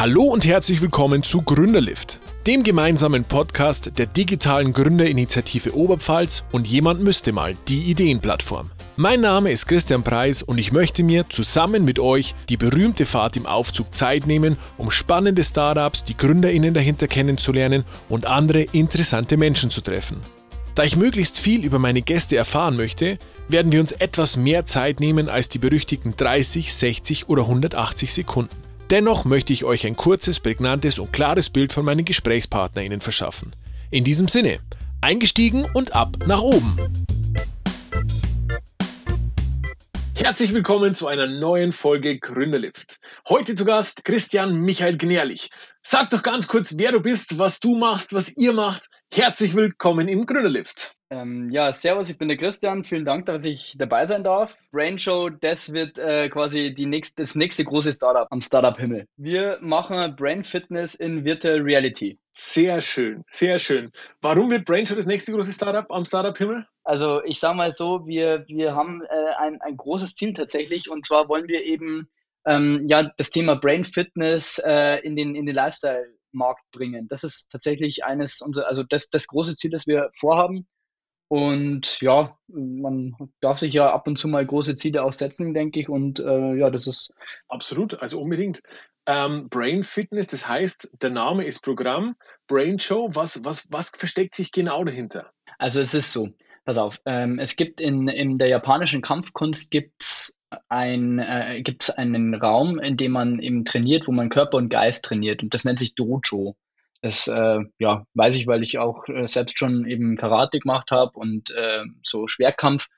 Hallo und herzlich willkommen zu Gründerlift, dem gemeinsamen Podcast der digitalen Gründerinitiative Oberpfalz und jemand müsste mal die Ideenplattform. Mein Name ist Christian Preis und ich möchte mir zusammen mit euch die berühmte Fahrt im Aufzug Zeit nehmen, um spannende Startups, die Gründerinnen dahinter kennenzulernen und andere interessante Menschen zu treffen. Da ich möglichst viel über meine Gäste erfahren möchte, werden wir uns etwas mehr Zeit nehmen als die berüchtigten 30, 60 oder 180 Sekunden. Dennoch möchte ich euch ein kurzes, prägnantes und klares Bild von meinen GesprächspartnerInnen verschaffen. In diesem Sinne, eingestiegen und ab nach oben! Herzlich willkommen zu einer neuen Folge Gründerlift. Heute zu Gast Christian Michael Gnärlich. Sag doch ganz kurz, wer du bist, was du machst, was ihr macht. Herzlich willkommen im Gründerlift. Ähm, ja, servus, ich bin der Christian. Vielen Dank, dass ich dabei sein darf. Brain Show, das wird äh, quasi die nächste, das nächste große Startup am Startup-Himmel. Wir machen Brain Fitness in Virtual Reality. Sehr schön, sehr schön. Warum wird Brain Show das nächste große Startup am Startup-Himmel? Also ich sage mal so, wir, wir haben äh, ein, ein großes Ziel tatsächlich und zwar wollen wir eben ähm, ja, das Thema Brain Fitness äh, in den, in den Lifestyle-Markt bringen. Das ist tatsächlich eines unserer, also das, das große Ziel, das wir vorhaben. Und ja, man darf sich ja ab und zu mal große Ziele auch setzen, denke ich. Und äh, ja, das ist. Absolut, also unbedingt. Ähm, Brain Fitness, das heißt, der Name ist Programm. Brain Show, was, was, was versteckt sich genau dahinter? Also es ist so, pass auf, ähm, es gibt in, in der japanischen Kampfkunst gibt's ein, äh, gibt's einen Raum, in dem man eben trainiert, wo man Körper und Geist trainiert. Und das nennt sich Dojo. Das äh, ja, weiß ich, weil ich auch äh, selbst schon eben Karate gemacht habe und äh, so Schwerkampf.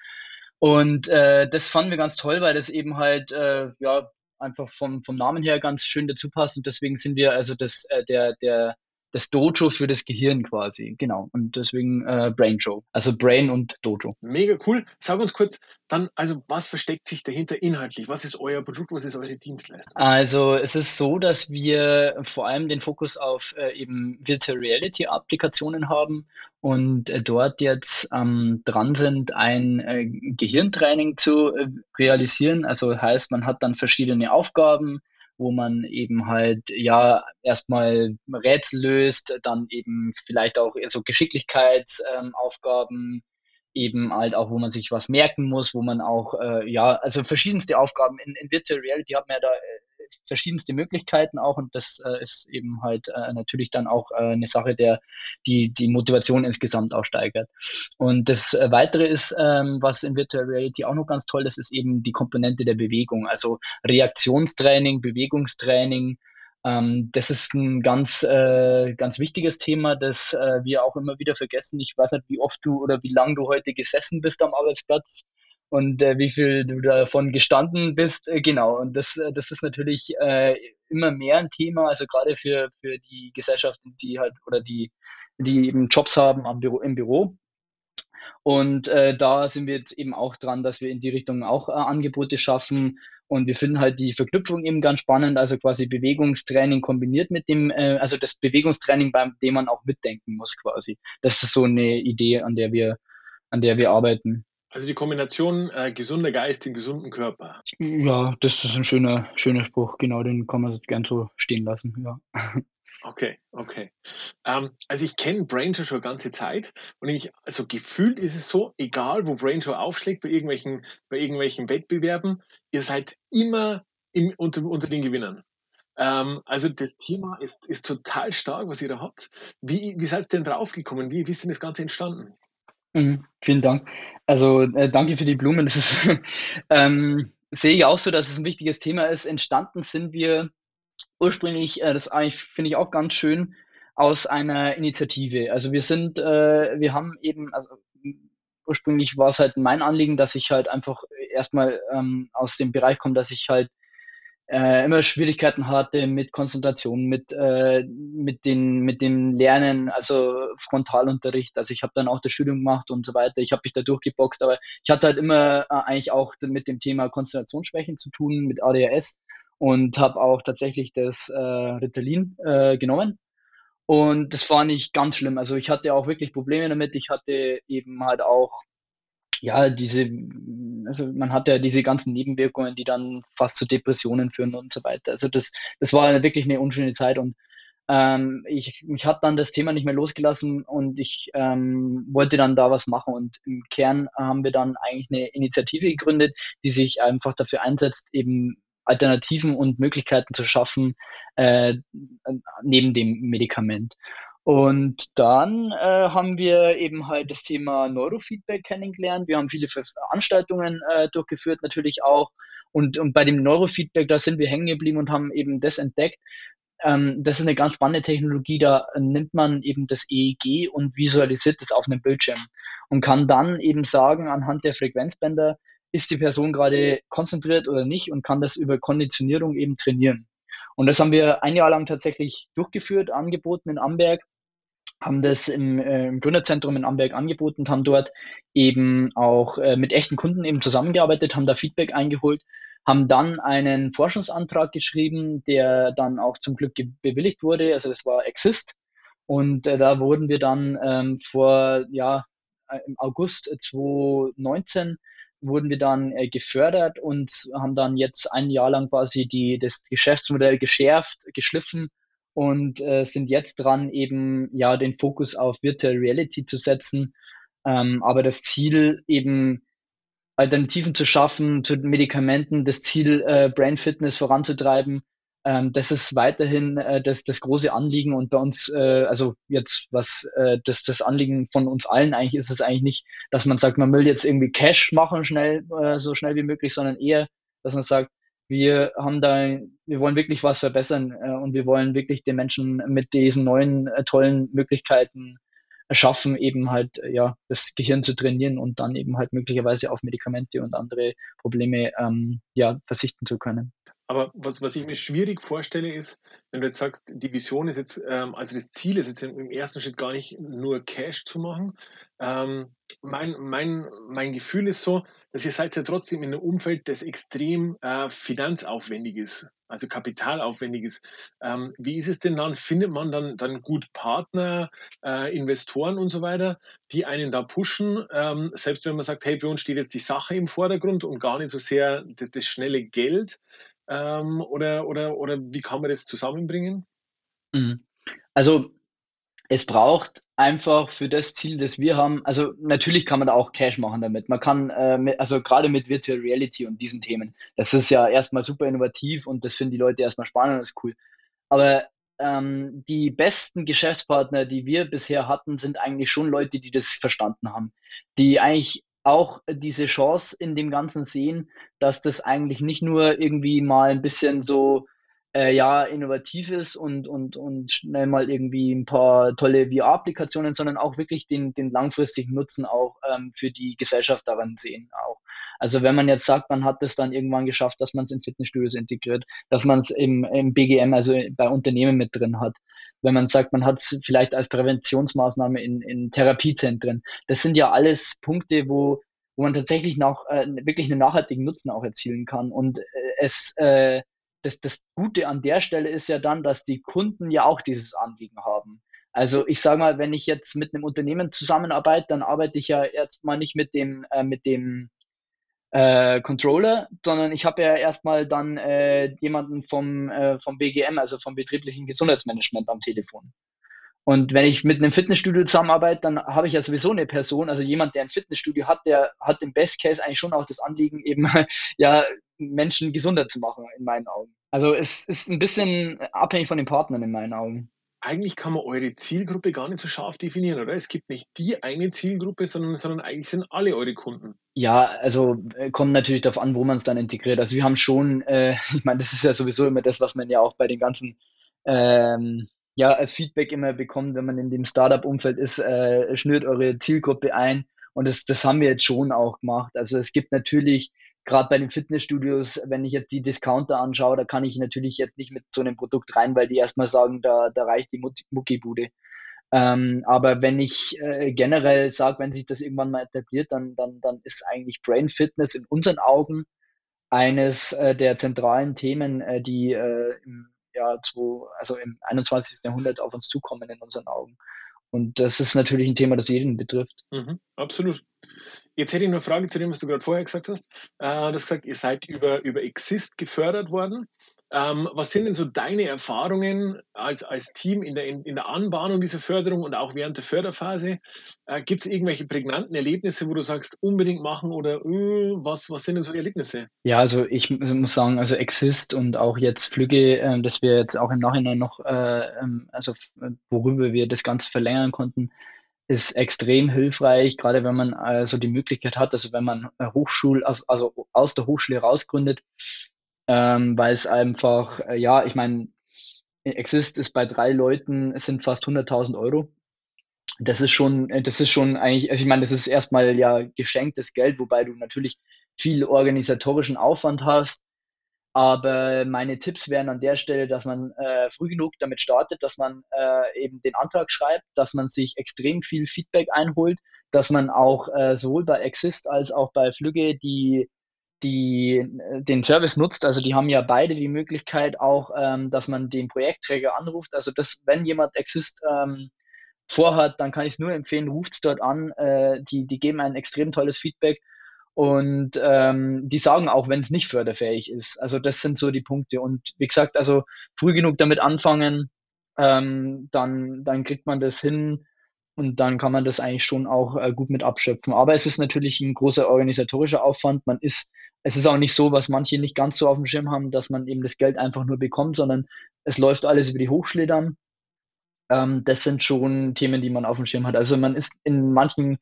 Und äh, das fanden wir ganz toll, weil das eben halt äh, ja einfach vom, vom Namen her ganz schön dazu passt. Und deswegen sind wir also das, äh, der, der das Dojo für das Gehirn quasi. Genau. Und deswegen äh, Brain Show. Also Brain und Dojo. Mega cool. Sag uns kurz, dann, also was versteckt sich dahinter inhaltlich? Was ist euer Produkt? Was ist eure Dienstleistung? Also es ist so, dass wir vor allem den Fokus auf äh, eben Virtual Reality Applikationen haben und äh, dort jetzt ähm, dran sind, ein äh, Gehirntraining zu äh, realisieren. Also heißt, man hat dann verschiedene Aufgaben, wo man eben halt ja erstmal Rätsel löst, dann eben vielleicht auch so Geschicklichkeitsaufgaben, ähm, eben halt auch, wo man sich was merken muss, wo man auch, äh, ja, also verschiedenste Aufgaben. In, in Virtual Reality hat man ja da äh, verschiedenste Möglichkeiten auch und das äh, ist eben halt äh, natürlich dann auch äh, eine Sache, der die die Motivation insgesamt auch steigert. Und das äh, Weitere ist, ähm, was in Virtual Reality auch noch ganz toll ist, ist eben die Komponente der Bewegung, also Reaktionstraining, Bewegungstraining, ähm, das ist ein ganz, äh, ganz wichtiges Thema, das äh, wir auch immer wieder vergessen. Ich weiß nicht, wie oft du oder wie lange du heute gesessen bist am Arbeitsplatz und äh, wie viel du davon gestanden bist. Äh, genau, und das, äh, das ist natürlich äh, immer mehr ein Thema, also gerade für, für die Gesellschaften, die halt oder die, die eben Jobs haben am Büro, im Büro. Und äh, da sind wir jetzt eben auch dran, dass wir in die Richtung auch äh, Angebote schaffen. Und wir finden halt die Verknüpfung eben ganz spannend, also quasi Bewegungstraining kombiniert mit dem, also das Bewegungstraining, beim dem man auch mitdenken muss quasi. Das ist so eine Idee, an der wir, an der wir arbeiten. Also die Kombination äh, gesunder Geist in gesunden Körper. Ja, das ist ein schöner, schöner Spruch. Genau, den kann man gern so stehen lassen. Ja. Okay, okay. Ähm, also ich kenne Brainshare schon eine ganze Zeit und ich, also gefühlt ist es so, egal wo Brainshare aufschlägt, bei irgendwelchen, bei irgendwelchen Wettbewerben, ihr seid immer im, unter, unter den Gewinnern. Ähm, also das Thema ist, ist total stark, was ihr da habt. Wie, wie seid ihr denn draufgekommen? Wie, wie ist denn das Ganze entstanden? Mhm, vielen Dank. Also äh, danke für die Blumen. Das ist, ähm, sehe ich auch so, dass es ein wichtiges Thema ist. Entstanden sind wir ursprünglich, äh, das eigentlich finde ich auch ganz schön, aus einer Initiative. Also wir sind, äh, wir haben eben, also ursprünglich war es halt mein Anliegen, dass ich halt einfach erstmal ähm, aus dem Bereich komme, dass ich halt äh, immer Schwierigkeiten hatte mit Konzentration, mit, äh, mit, den, mit dem Lernen, also Frontalunterricht. Also ich habe dann auch das Studium gemacht und so weiter. Ich habe mich da durchgeboxt, aber ich hatte halt immer äh, eigentlich auch mit dem Thema Konzentrationsschwächen zu tun, mit ADHS und habe auch tatsächlich das äh, Ritalin äh, genommen. Und das war nicht ganz schlimm. Also ich hatte auch wirklich Probleme damit. Ich hatte eben halt auch ja, diese, also man hat ja diese ganzen Nebenwirkungen, die dann fast zu Depressionen führen und so weiter. Also das, das war wirklich eine unschöne Zeit und ähm, ich, mich hat dann das Thema nicht mehr losgelassen und ich ähm, wollte dann da was machen und im Kern haben wir dann eigentlich eine Initiative gegründet, die sich einfach dafür einsetzt, eben Alternativen und Möglichkeiten zu schaffen äh, neben dem Medikament. Und dann äh, haben wir eben halt das Thema Neurofeedback kennengelernt. Wir haben viele Veranstaltungen äh, durchgeführt, natürlich auch. Und, und bei dem Neurofeedback, da sind wir hängen geblieben und haben eben das entdeckt. Ähm, das ist eine ganz spannende Technologie. Da nimmt man eben das EEG und visualisiert das auf einem Bildschirm und kann dann eben sagen, anhand der Frequenzbänder, ist die Person gerade konzentriert oder nicht und kann das über Konditionierung eben trainieren. Und das haben wir ein Jahr lang tatsächlich durchgeführt, angeboten in Amberg haben das im, äh, im Gründerzentrum in Amberg angeboten haben dort eben auch äh, mit echten Kunden eben zusammengearbeitet, haben da Feedback eingeholt, haben dann einen Forschungsantrag geschrieben, der dann auch zum Glück bewilligt wurde. Also das war Exist. Und äh, da wurden wir dann ähm, vor, ja, äh, im August 2019 wurden wir dann äh, gefördert und haben dann jetzt ein Jahr lang quasi die, das Geschäftsmodell geschärft, geschliffen und äh, sind jetzt dran, eben ja den Fokus auf Virtual Reality zu setzen. Ähm, aber das Ziel eben Alternativen zu schaffen zu Medikamenten, das Ziel äh, Brain Fitness voranzutreiben, ähm, das ist weiterhin äh, das, das große Anliegen und bei uns, äh, also jetzt was äh, das, das Anliegen von uns allen eigentlich ist es eigentlich nicht, dass man sagt, man will jetzt irgendwie Cash machen schnell, äh, so schnell wie möglich, sondern eher, dass man sagt, wir haben da, wir wollen wirklich was verbessern äh, und wir wollen wirklich den Menschen mit diesen neuen äh, tollen Möglichkeiten schaffen, eben halt äh, ja das Gehirn zu trainieren und dann eben halt möglicherweise auf Medikamente und andere Probleme ähm, ja verzichten zu können. Aber was, was ich mir schwierig vorstelle, ist, wenn du jetzt sagst, die Vision ist jetzt, ähm, also das Ziel ist jetzt im, ersten Schritt gar nicht nur Cash zu machen. Ähm, mein, mein, mein Gefühl ist so, dass ihr seid ja trotzdem in einem Umfeld, das extrem äh, finanzaufwendig ist, also kapitalaufwendig ist. Ähm, wie ist es denn dann? Findet man dann, dann gut Partner, äh, Investoren und so weiter, die einen da pushen, ähm, selbst wenn man sagt, hey, bei uns steht jetzt die Sache im Vordergrund und gar nicht so sehr das, das schnelle Geld? Ähm, oder, oder, oder wie kann man das zusammenbringen? Mhm. Also es braucht einfach für das Ziel, das wir haben, also natürlich kann man da auch Cash machen damit. Man kann, äh, mit, also gerade mit Virtual Reality und diesen Themen, das ist ja erstmal super innovativ und das finden die Leute erstmal spannend und ist cool. Aber ähm, die besten Geschäftspartner, die wir bisher hatten, sind eigentlich schon Leute, die das verstanden haben, die eigentlich auch diese Chance in dem Ganzen sehen, dass das eigentlich nicht nur irgendwie mal ein bisschen so äh, ja, innovativ ist und, und, und schnell mal irgendwie ein paar tolle VR-Applikationen, sondern auch wirklich den, den langfristigen Nutzen auch ähm, für die Gesellschaft daran sehen auch. Also wenn man jetzt sagt, man hat es dann irgendwann geschafft, dass man es in Fitnessstudios integriert, dass man es im, im BGM, also bei Unternehmen mit drin hat, wenn man sagt, man hat es vielleicht als Präventionsmaßnahme in, in Therapiezentren. Das sind ja alles Punkte, wo, wo man tatsächlich noch äh, wirklich einen nachhaltigen Nutzen auch erzielen kann. Und äh, es äh, das, das Gute an der Stelle ist ja dann, dass die Kunden ja auch dieses Anliegen haben. Also ich sage mal, wenn ich jetzt mit einem Unternehmen zusammenarbeite, dann arbeite ich ja erstmal nicht mit dem, äh, mit dem äh, Controller, sondern ich habe ja erstmal dann äh, jemanden vom, äh, vom BGM, also vom betrieblichen Gesundheitsmanagement am Telefon. Und wenn ich mit einem Fitnessstudio zusammenarbeite, dann habe ich ja sowieso eine Person, also jemand, der ein Fitnessstudio hat, der hat im Best Case eigentlich schon auch das Anliegen, eben ja Menschen gesunder zu machen, in meinen Augen. Also es ist ein bisschen abhängig von den Partnern in meinen Augen. Eigentlich kann man eure Zielgruppe gar nicht so scharf definieren, oder? Es gibt nicht die eine Zielgruppe, sondern, sondern eigentlich sind alle eure Kunden. Ja, also äh, kommt natürlich darauf an, wo man es dann integriert. Also wir haben schon, äh, ich meine, das ist ja sowieso immer das, was man ja auch bei den ganzen ähm, ja als Feedback immer bekommt, wenn man in dem Startup-Umfeld ist, äh, schnürt eure Zielgruppe ein. Und das, das haben wir jetzt schon auch gemacht. Also es gibt natürlich gerade bei den Fitnessstudios, wenn ich jetzt die Discounter anschaue, da kann ich natürlich jetzt nicht mit so einem Produkt rein, weil die erstmal sagen, da, da reicht die Muckibude. Ähm, aber wenn ich äh, generell sage, wenn sich das irgendwann mal etabliert, dann, dann, dann ist eigentlich Brain Fitness in unseren Augen eines äh, der zentralen Themen, äh, die äh, im Jahr zu, also im 21. Jahrhundert auf uns zukommen in unseren Augen. Und das ist natürlich ein Thema, das jeden betrifft. Mhm, absolut. Jetzt hätte ich noch eine Frage zu dem, was du gerade vorher gesagt hast. Äh, du hast gesagt, ihr seid über, über Exist gefördert worden. Ähm, was sind denn so deine Erfahrungen als, als Team in der, in, in der Anbahnung dieser Förderung und auch während der Förderphase? Äh, Gibt es irgendwelche prägnanten Erlebnisse, wo du sagst, unbedingt machen oder äh, was, was sind denn so Erlebnisse? Ja, also ich muss sagen, also Exist und auch jetzt Flüge, äh, dass wir jetzt auch im Nachhinein noch, äh, ähm, also worüber wir das Ganze verlängern konnten, ist extrem hilfreich, gerade wenn man also die Möglichkeit hat, also wenn man Hochschul, also aus der Hochschule rausgründet, ähm, weil es einfach, äh, ja, ich meine, Exist ist bei drei Leuten, es sind fast 100.000 Euro. Das ist schon, äh, das ist schon eigentlich, also ich meine, das ist erstmal ja geschenktes Geld, wobei du natürlich viel organisatorischen Aufwand hast. Aber meine Tipps wären an der Stelle, dass man äh, früh genug damit startet, dass man äh, eben den Antrag schreibt, dass man sich extrem viel Feedback einholt, dass man auch äh, sowohl bei Exist als auch bei Flügge die die äh, den Service nutzt. Also die haben ja beide die Möglichkeit auch, ähm, dass man den Projektträger anruft. Also das, wenn jemand Exist ähm, vorhat, dann kann ich es nur empfehlen, ruft es dort an. Äh, die, die geben ein extrem tolles Feedback und ähm, die sagen auch, wenn es nicht förderfähig ist. Also das sind so die Punkte. Und wie gesagt, also früh genug damit anfangen, ähm, dann, dann kriegt man das hin, und dann kann man das eigentlich schon auch äh, gut mit abschöpfen. Aber es ist natürlich ein großer organisatorischer Aufwand. Man ist, es ist auch nicht so, was manche nicht ganz so auf dem Schirm haben, dass man eben das Geld einfach nur bekommt, sondern es läuft alles über die Hochschule dann. Ähm, das sind schon Themen, die man auf dem Schirm hat. Also man ist in manchen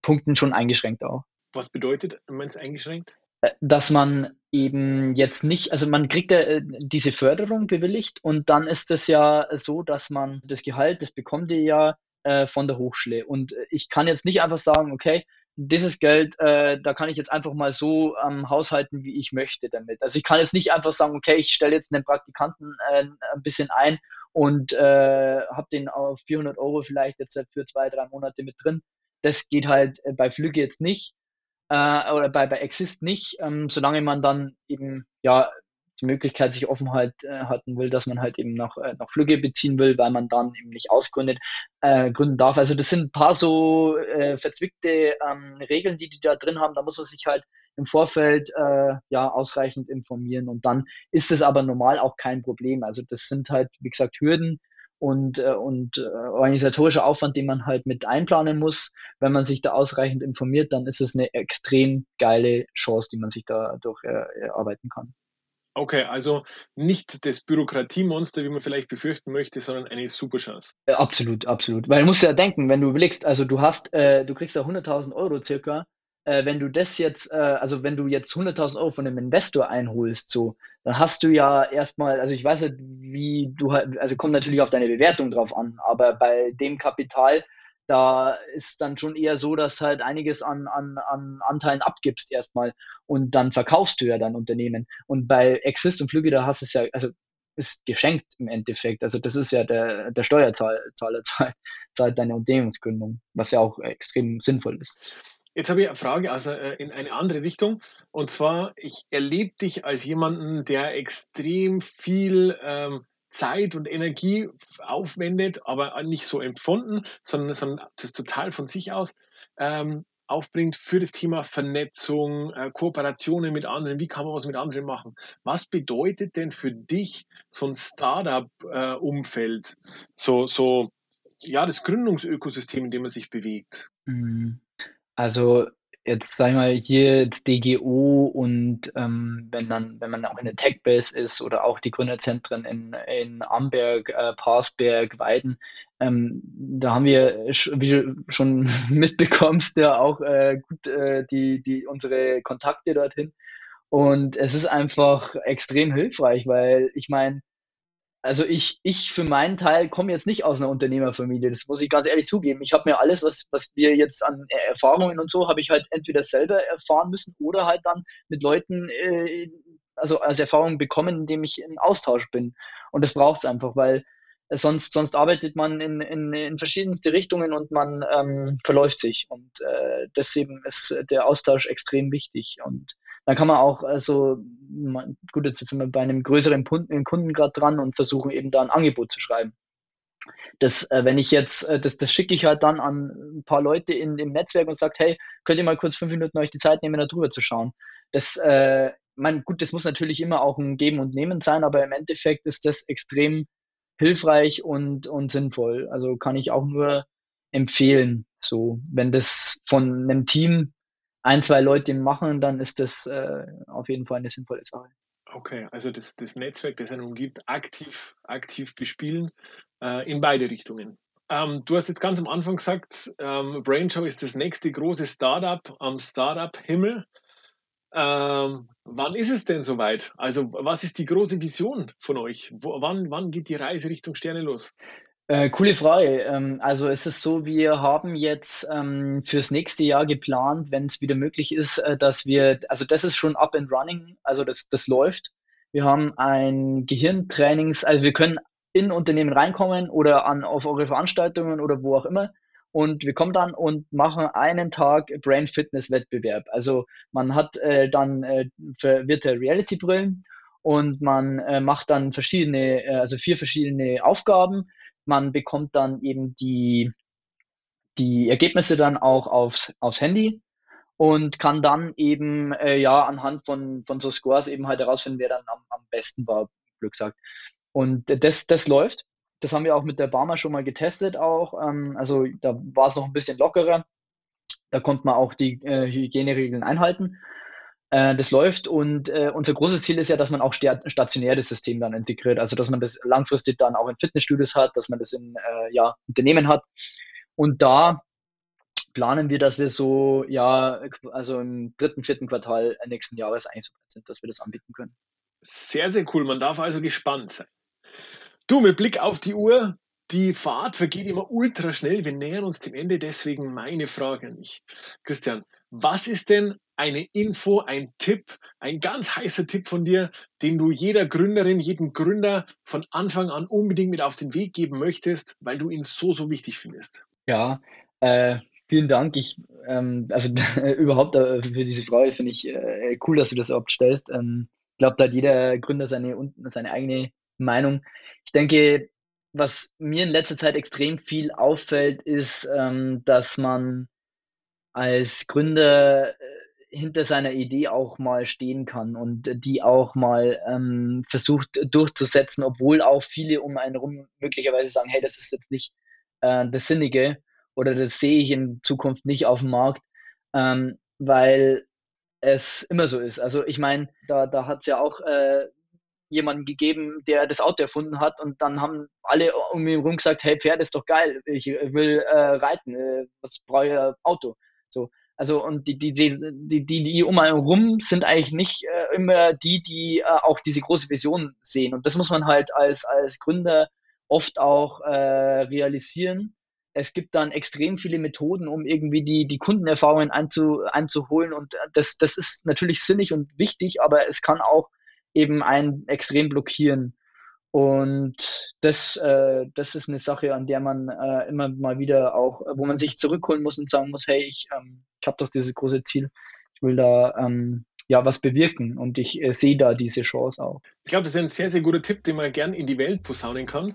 Punkten schon eingeschränkt auch. Was bedeutet, man ist eingeschränkt? Äh, dass man eben jetzt nicht, also man kriegt ja äh, diese Förderung bewilligt und dann ist es ja so, dass man das Gehalt, das bekommt ihr ja äh, von der Hochschule. Und äh, ich kann jetzt nicht einfach sagen, okay, dieses Geld, äh, da kann ich jetzt einfach mal so ähm, haushalten, wie ich möchte damit. Also ich kann jetzt nicht einfach sagen, okay, ich stelle jetzt einen Praktikanten äh, ein bisschen ein und äh, habe den auf 400 Euro vielleicht jetzt für zwei, drei Monate mit drin. Das geht halt äh, bei Flüge jetzt nicht äh, oder bei, bei Exist nicht, ähm, solange man dann eben ja die Möglichkeit sich offen halt äh, halten will, dass man halt eben noch, äh, noch Flüge beziehen will, weil man dann eben nicht ausgründet, äh, gründen darf. Also das sind ein paar so äh, verzwickte ähm, Regeln, die die da drin haben. Da muss man sich halt im Vorfeld äh, ja ausreichend informieren und dann ist es aber normal auch kein Problem. Also das sind halt, wie gesagt, Hürden und, äh, und äh, organisatorischer Aufwand, den man halt mit einplanen muss. Wenn man sich da ausreichend informiert, dann ist es eine extrem geile Chance, die man sich dadurch äh, erarbeiten kann. Okay, also nicht das Bürokratiemonster, wie man vielleicht befürchten möchte, sondern eine super Chance. Äh, absolut, absolut. Weil du musst ja denken, wenn du überlegst, also du hast, äh, du kriegst ja 100.000 Euro circa, äh, wenn du das jetzt, äh, also wenn du jetzt 100.000 Euro von einem Investor einholst, so, dann hast du ja erstmal, also ich weiß nicht, wie du halt, also kommt natürlich auf deine Bewertung drauf an, aber bei dem Kapital da ist dann schon eher so, dass halt einiges an, an, an Anteilen abgibst erstmal und dann verkaufst du ja dein Unternehmen. Und bei Exist und Flüge, da hast du es ja, also ist geschenkt im Endeffekt. Also das ist ja der, der Steuerzahler zahlt, zahlt deine Unternehmensgründung, was ja auch extrem sinnvoll ist. Jetzt habe ich eine Frage also in eine andere Richtung. Und zwar, ich erlebe dich als jemanden, der extrem viel ähm, Zeit und Energie aufwendet, aber nicht so empfunden, sondern, sondern das total von sich aus ähm, aufbringt für das Thema Vernetzung, äh, Kooperationen mit anderen, wie kann man was mit anderen machen. Was bedeutet denn für dich so ein Startup-Umfeld, äh, so, so ja, das Gründungsökosystem, in dem man sich bewegt? Mhm. Also jetzt sagen wir hier jetzt DGO und ähm, wenn dann, wenn man auch in der Techbase ist oder auch die Gründerzentren in, in Amberg, äh, Parsberg, Weiden, ähm, da haben wir, wie du schon mitbekommst, ja auch äh, gut äh, die, die, unsere Kontakte dorthin. Und es ist einfach extrem hilfreich, weil ich meine, also ich, ich für meinen Teil komme jetzt nicht aus einer Unternehmerfamilie, das muss ich ganz ehrlich zugeben. Ich habe mir alles, was, was wir jetzt an Erfahrungen und so, habe ich halt entweder selber erfahren müssen oder halt dann mit Leuten, äh, also als Erfahrung bekommen, indem ich in Austausch bin. Und das braucht es einfach, weil sonst, sonst arbeitet man in, in, in verschiedenste Richtungen und man ähm, verläuft sich. Und äh, deswegen ist der Austausch extrem wichtig. Und dann kann man auch, also, gut, jetzt sind wir bei einem größeren Kunden, Kunden gerade dran und versuchen eben da ein Angebot zu schreiben. das, äh, wenn ich jetzt, äh, das, das schicke ich halt dann an ein paar Leute in, im Netzwerk und sage, hey, könnt ihr mal kurz fünf Minuten euch die Zeit nehmen, da drüber zu schauen. Das, äh, man, gut, das muss natürlich immer auch ein Geben und Nehmen sein, aber im Endeffekt ist das extrem hilfreich und, und sinnvoll. Also kann ich auch nur empfehlen. So, wenn das von einem Team ein, zwei Leute machen, dann ist das äh, auf jeden Fall eine sinnvolle Sache. Okay, also das, das Netzwerk, das einen umgibt, aktiv, aktiv bespielen äh, in beide Richtungen. Ähm, du hast jetzt ganz am Anfang gesagt, ähm, Brainshow ist das nächste große Startup am Startup-Himmel. Ähm, wann ist es denn soweit? Also, was ist die große Vision von euch? Wo, wann, wann geht die Reise Richtung Sterne los? Äh, coole Frage. Ähm, also es ist so, wir haben jetzt ähm, fürs nächste Jahr geplant, wenn es wieder möglich ist, äh, dass wir, also das ist schon up and running, also das, das läuft. Wir haben ein Gehirntrainings, also wir können in Unternehmen reinkommen oder an, auf eure Veranstaltungen oder wo auch immer. Und wir kommen dann und machen einen Tag Brain Fitness Wettbewerb. Also man hat äh, dann äh, Virtual Reality Brillen und man äh, macht dann verschiedene, äh, also vier verschiedene Aufgaben. Man bekommt dann eben die, die Ergebnisse dann auch aufs, aufs Handy und kann dann eben äh, ja anhand von, von so Scores eben halt herausfinden, wer dann am, am besten war, Glück sagt. Und das, das läuft. Das haben wir auch mit der Barmer schon mal getestet auch. Ähm, also da war es noch ein bisschen lockerer. Da konnte man auch die äh, Hygieneregeln einhalten. Äh, das läuft und äh, unser großes Ziel ist ja, dass man auch stationär das System dann integriert. Also dass man das langfristig dann auch in Fitnessstudios hat, dass man das in äh, ja, Unternehmen hat. Und da planen wir, dass wir so, ja, also im dritten, vierten Quartal nächsten Jahres eigentlich sind, dass wir das anbieten können. Sehr, sehr cool. Man darf also gespannt sein. Du, mit Blick auf die Uhr, die Fahrt vergeht immer ultra schnell. Wir nähern uns dem Ende, deswegen meine Frage an dich. Christian, was ist denn eine Info, ein Tipp, ein ganz heißer Tipp von dir, den du jeder Gründerin, jedem Gründer von Anfang an unbedingt mit auf den Weg geben möchtest, weil du ihn so, so wichtig findest? Ja, äh, vielen Dank. Ich, ähm, also überhaupt äh, für diese Frage finde ich äh, cool, dass du das überhaupt stellst. Ähm, ich glaube, da hat jeder Gründer seine, seine eigene Meinung. Ich denke, was mir in letzter Zeit extrem viel auffällt, ist, ähm, dass man als Gründer äh, hinter seiner Idee auch mal stehen kann und die auch mal ähm, versucht durchzusetzen, obwohl auch viele um einen herum möglicherweise sagen, hey, das ist jetzt nicht äh, das Sinnige oder das sehe ich in Zukunft nicht auf dem Markt, ähm, weil es immer so ist. Also ich meine, da, da hat es ja auch äh, jemanden gegeben, der das Auto erfunden hat und dann haben alle um ihn herum gesagt, hey, Pferd ist doch geil, ich will äh, reiten, äh, was brauche ich ein Auto? So, also und die, die, die, die, die, die um einen herum sind eigentlich nicht äh, immer die, die äh, auch diese große Vision sehen. Und das muss man halt als, als Gründer oft auch äh, realisieren. Es gibt dann extrem viele Methoden, um irgendwie die, die Kundenerfahrungen einzu, einzuholen. Und das, das ist natürlich sinnig und wichtig, aber es kann auch eben einen extrem blockieren. Und das, äh, das ist eine Sache, an der man äh, immer mal wieder auch, wo man sich zurückholen muss und sagen muss, hey, ich, ähm, ich habe doch dieses große Ziel, ich will da ähm, ja was bewirken und ich äh, sehe da diese Chance auch. Ich glaube, das ist ein sehr, sehr guter Tipp, den man gern in die Welt posaunen kann.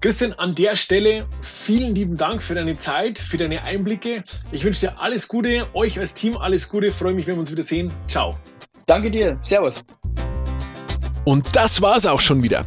Christian, an der Stelle vielen lieben Dank für deine Zeit, für deine Einblicke. Ich wünsche dir alles Gute, euch als Team alles Gute, freue mich, wenn wir uns wieder sehen. Ciao. Danke dir, Servus. Und das war's auch schon wieder.